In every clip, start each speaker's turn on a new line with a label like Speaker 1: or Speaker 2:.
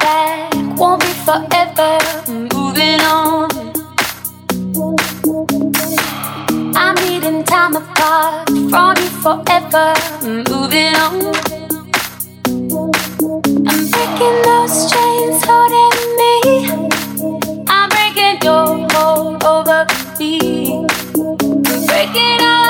Speaker 1: back, won't be forever. Moving on. I'm needing time apart from you forever. Moving on. I'm breaking those chains holding me. I'm breaking your hold over me. I'm breaking all.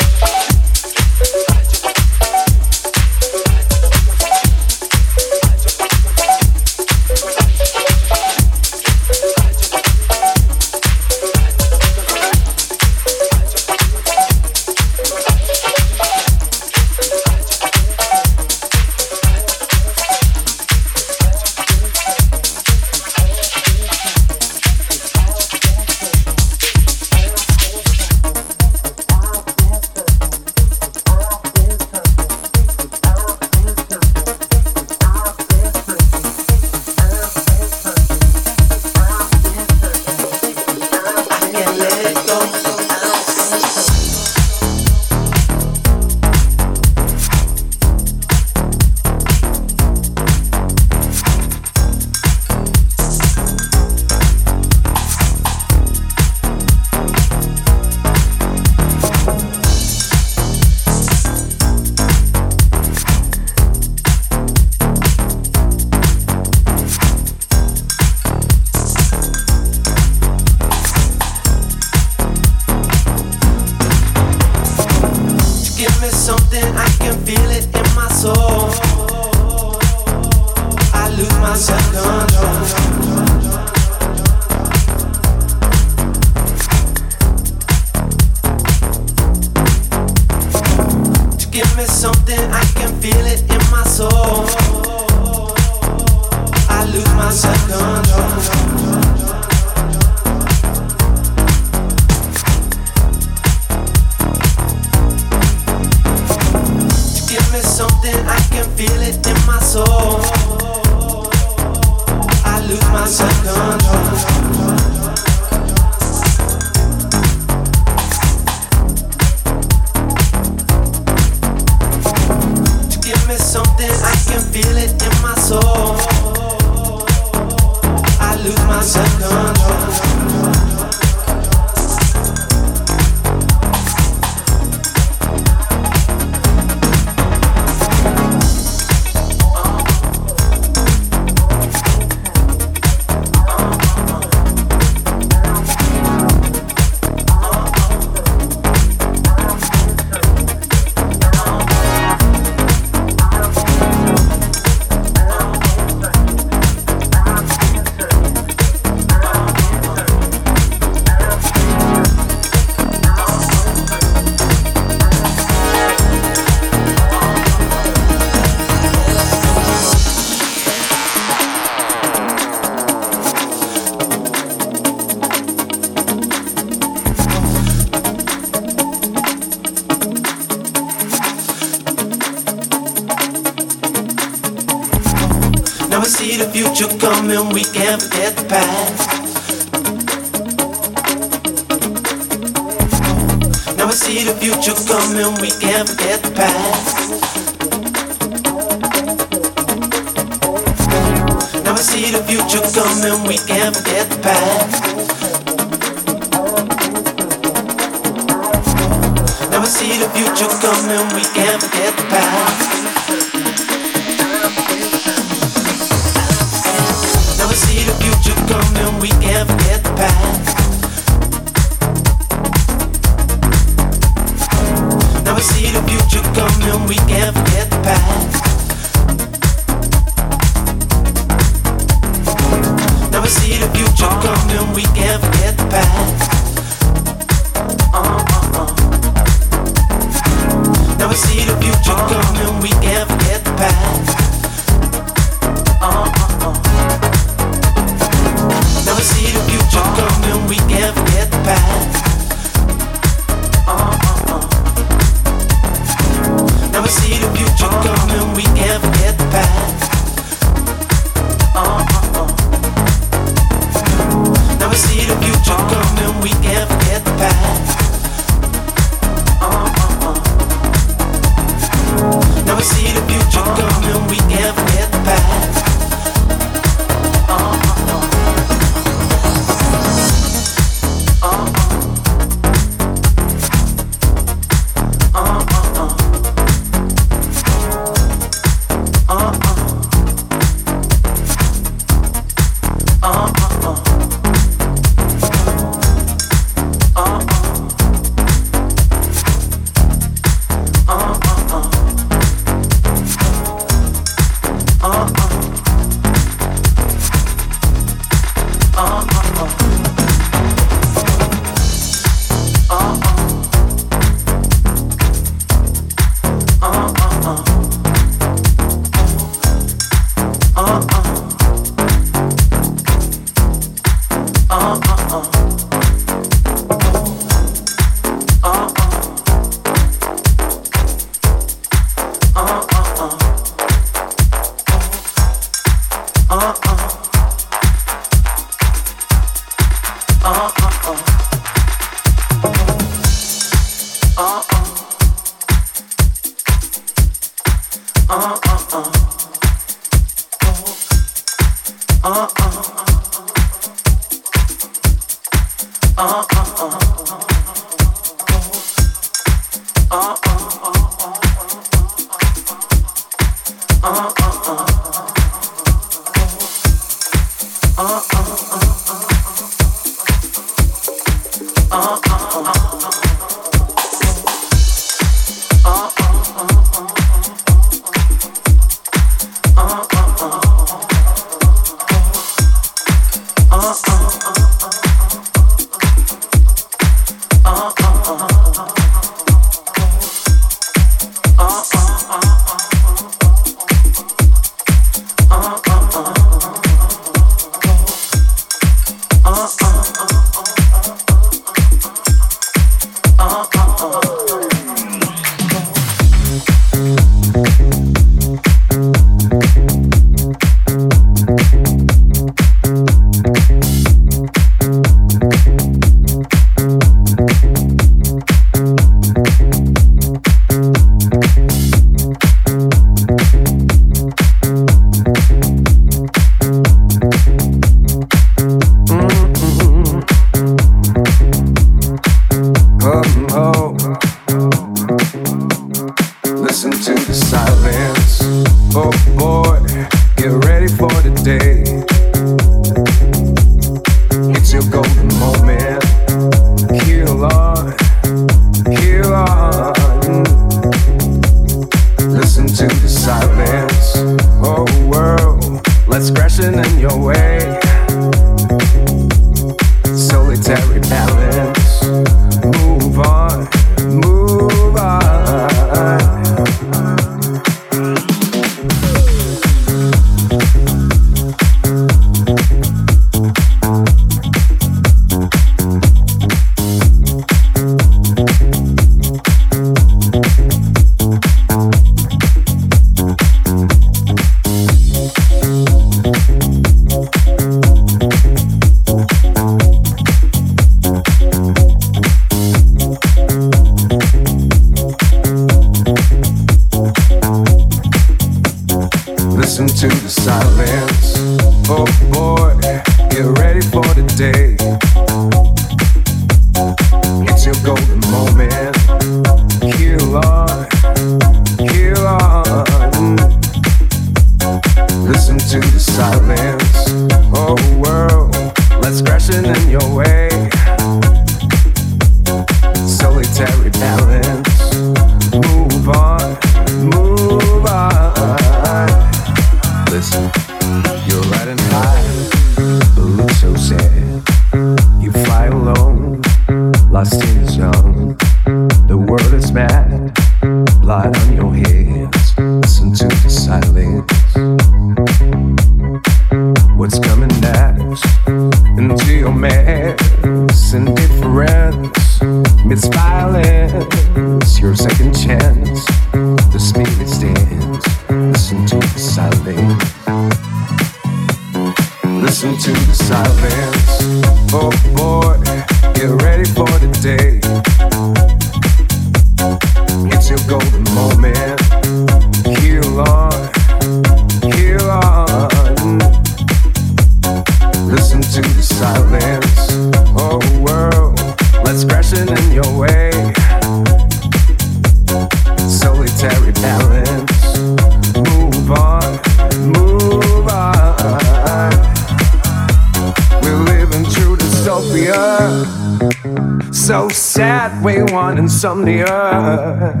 Speaker 2: insomnia.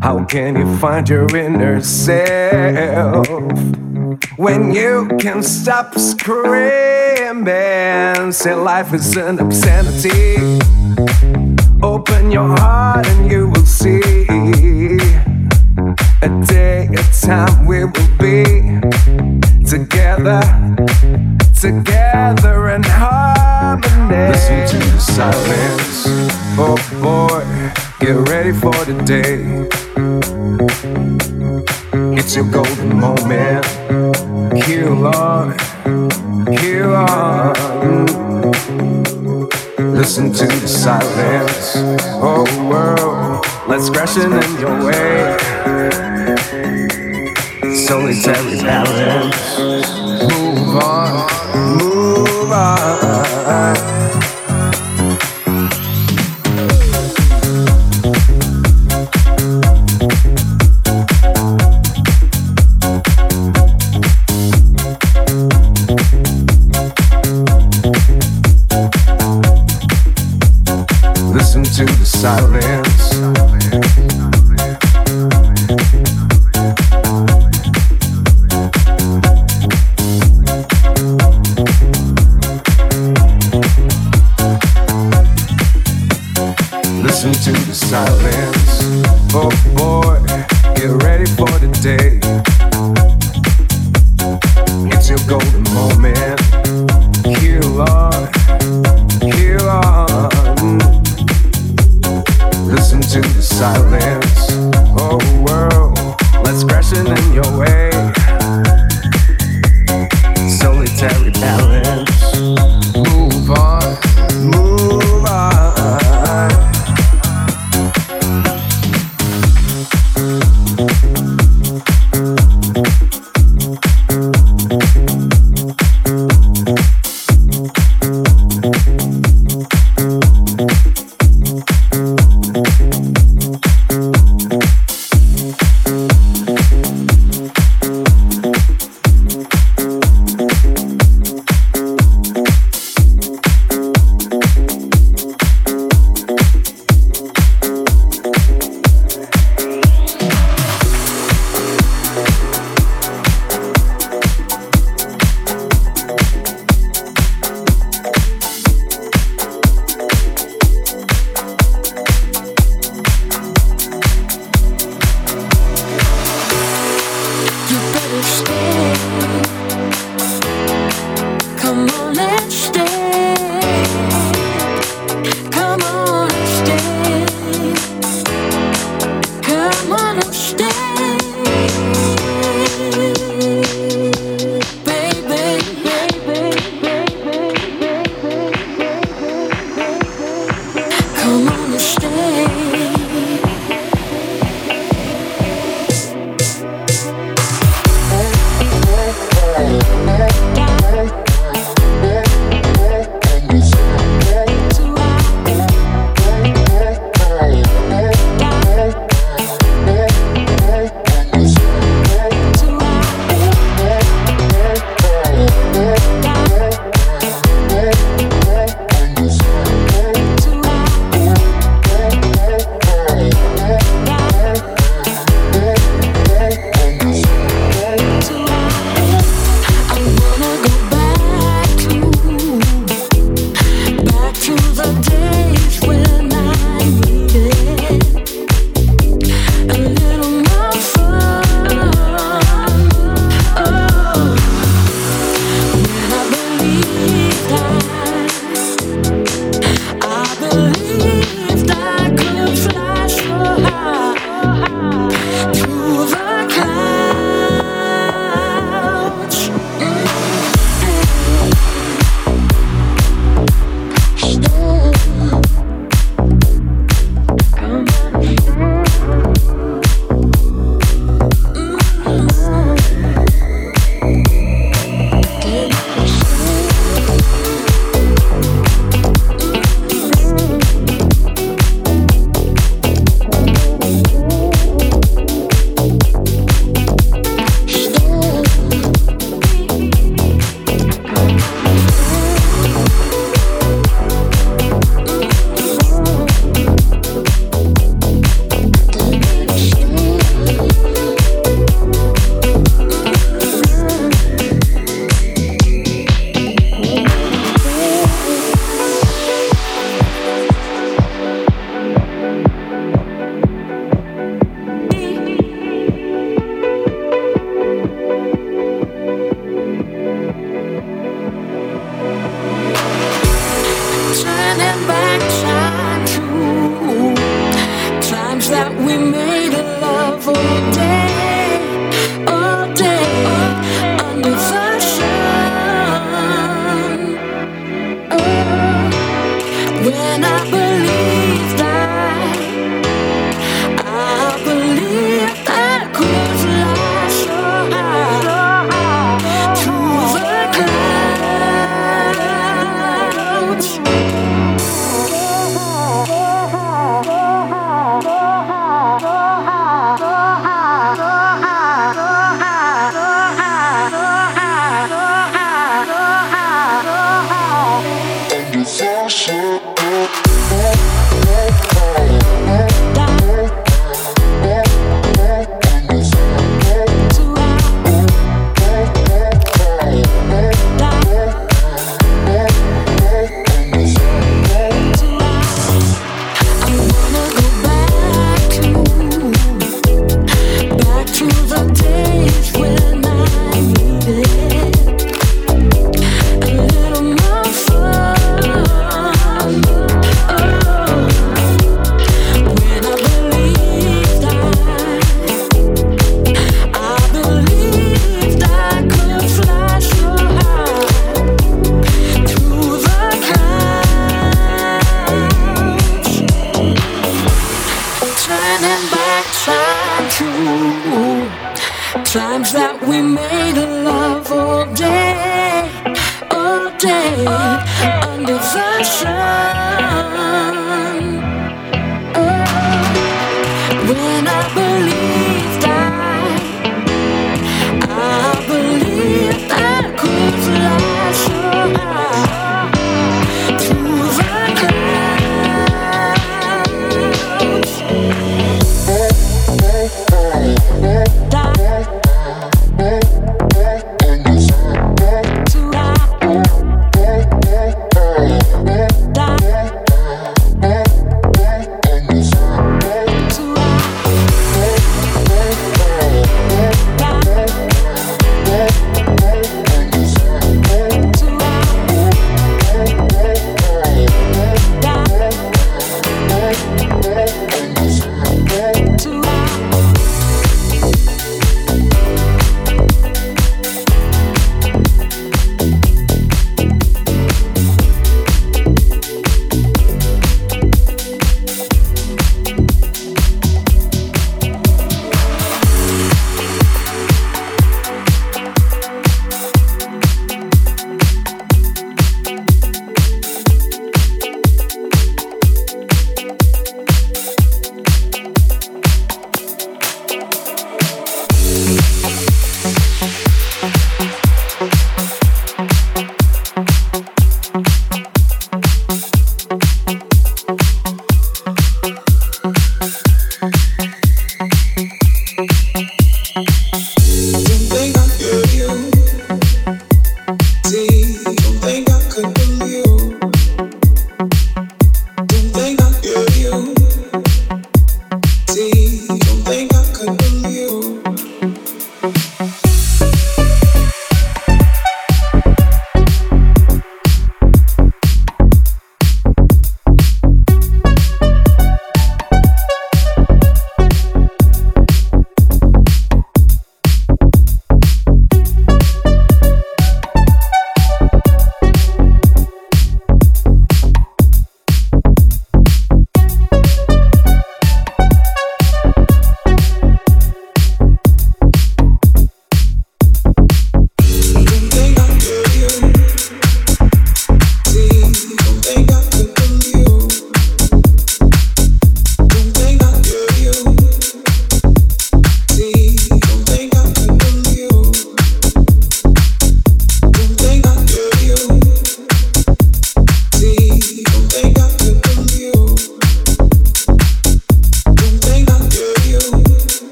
Speaker 2: How can you find your inner self when you can stop screaming? Say life is an obscenity. Open your heart and you will see a day, a time we will be together together in harmony. Listen to the silence. Oh boy, get ready for the day. It's your golden moment. Kill on, kill on. Listen to the silence. Oh world, let's crash it in your way. Solitary balance move on, move on.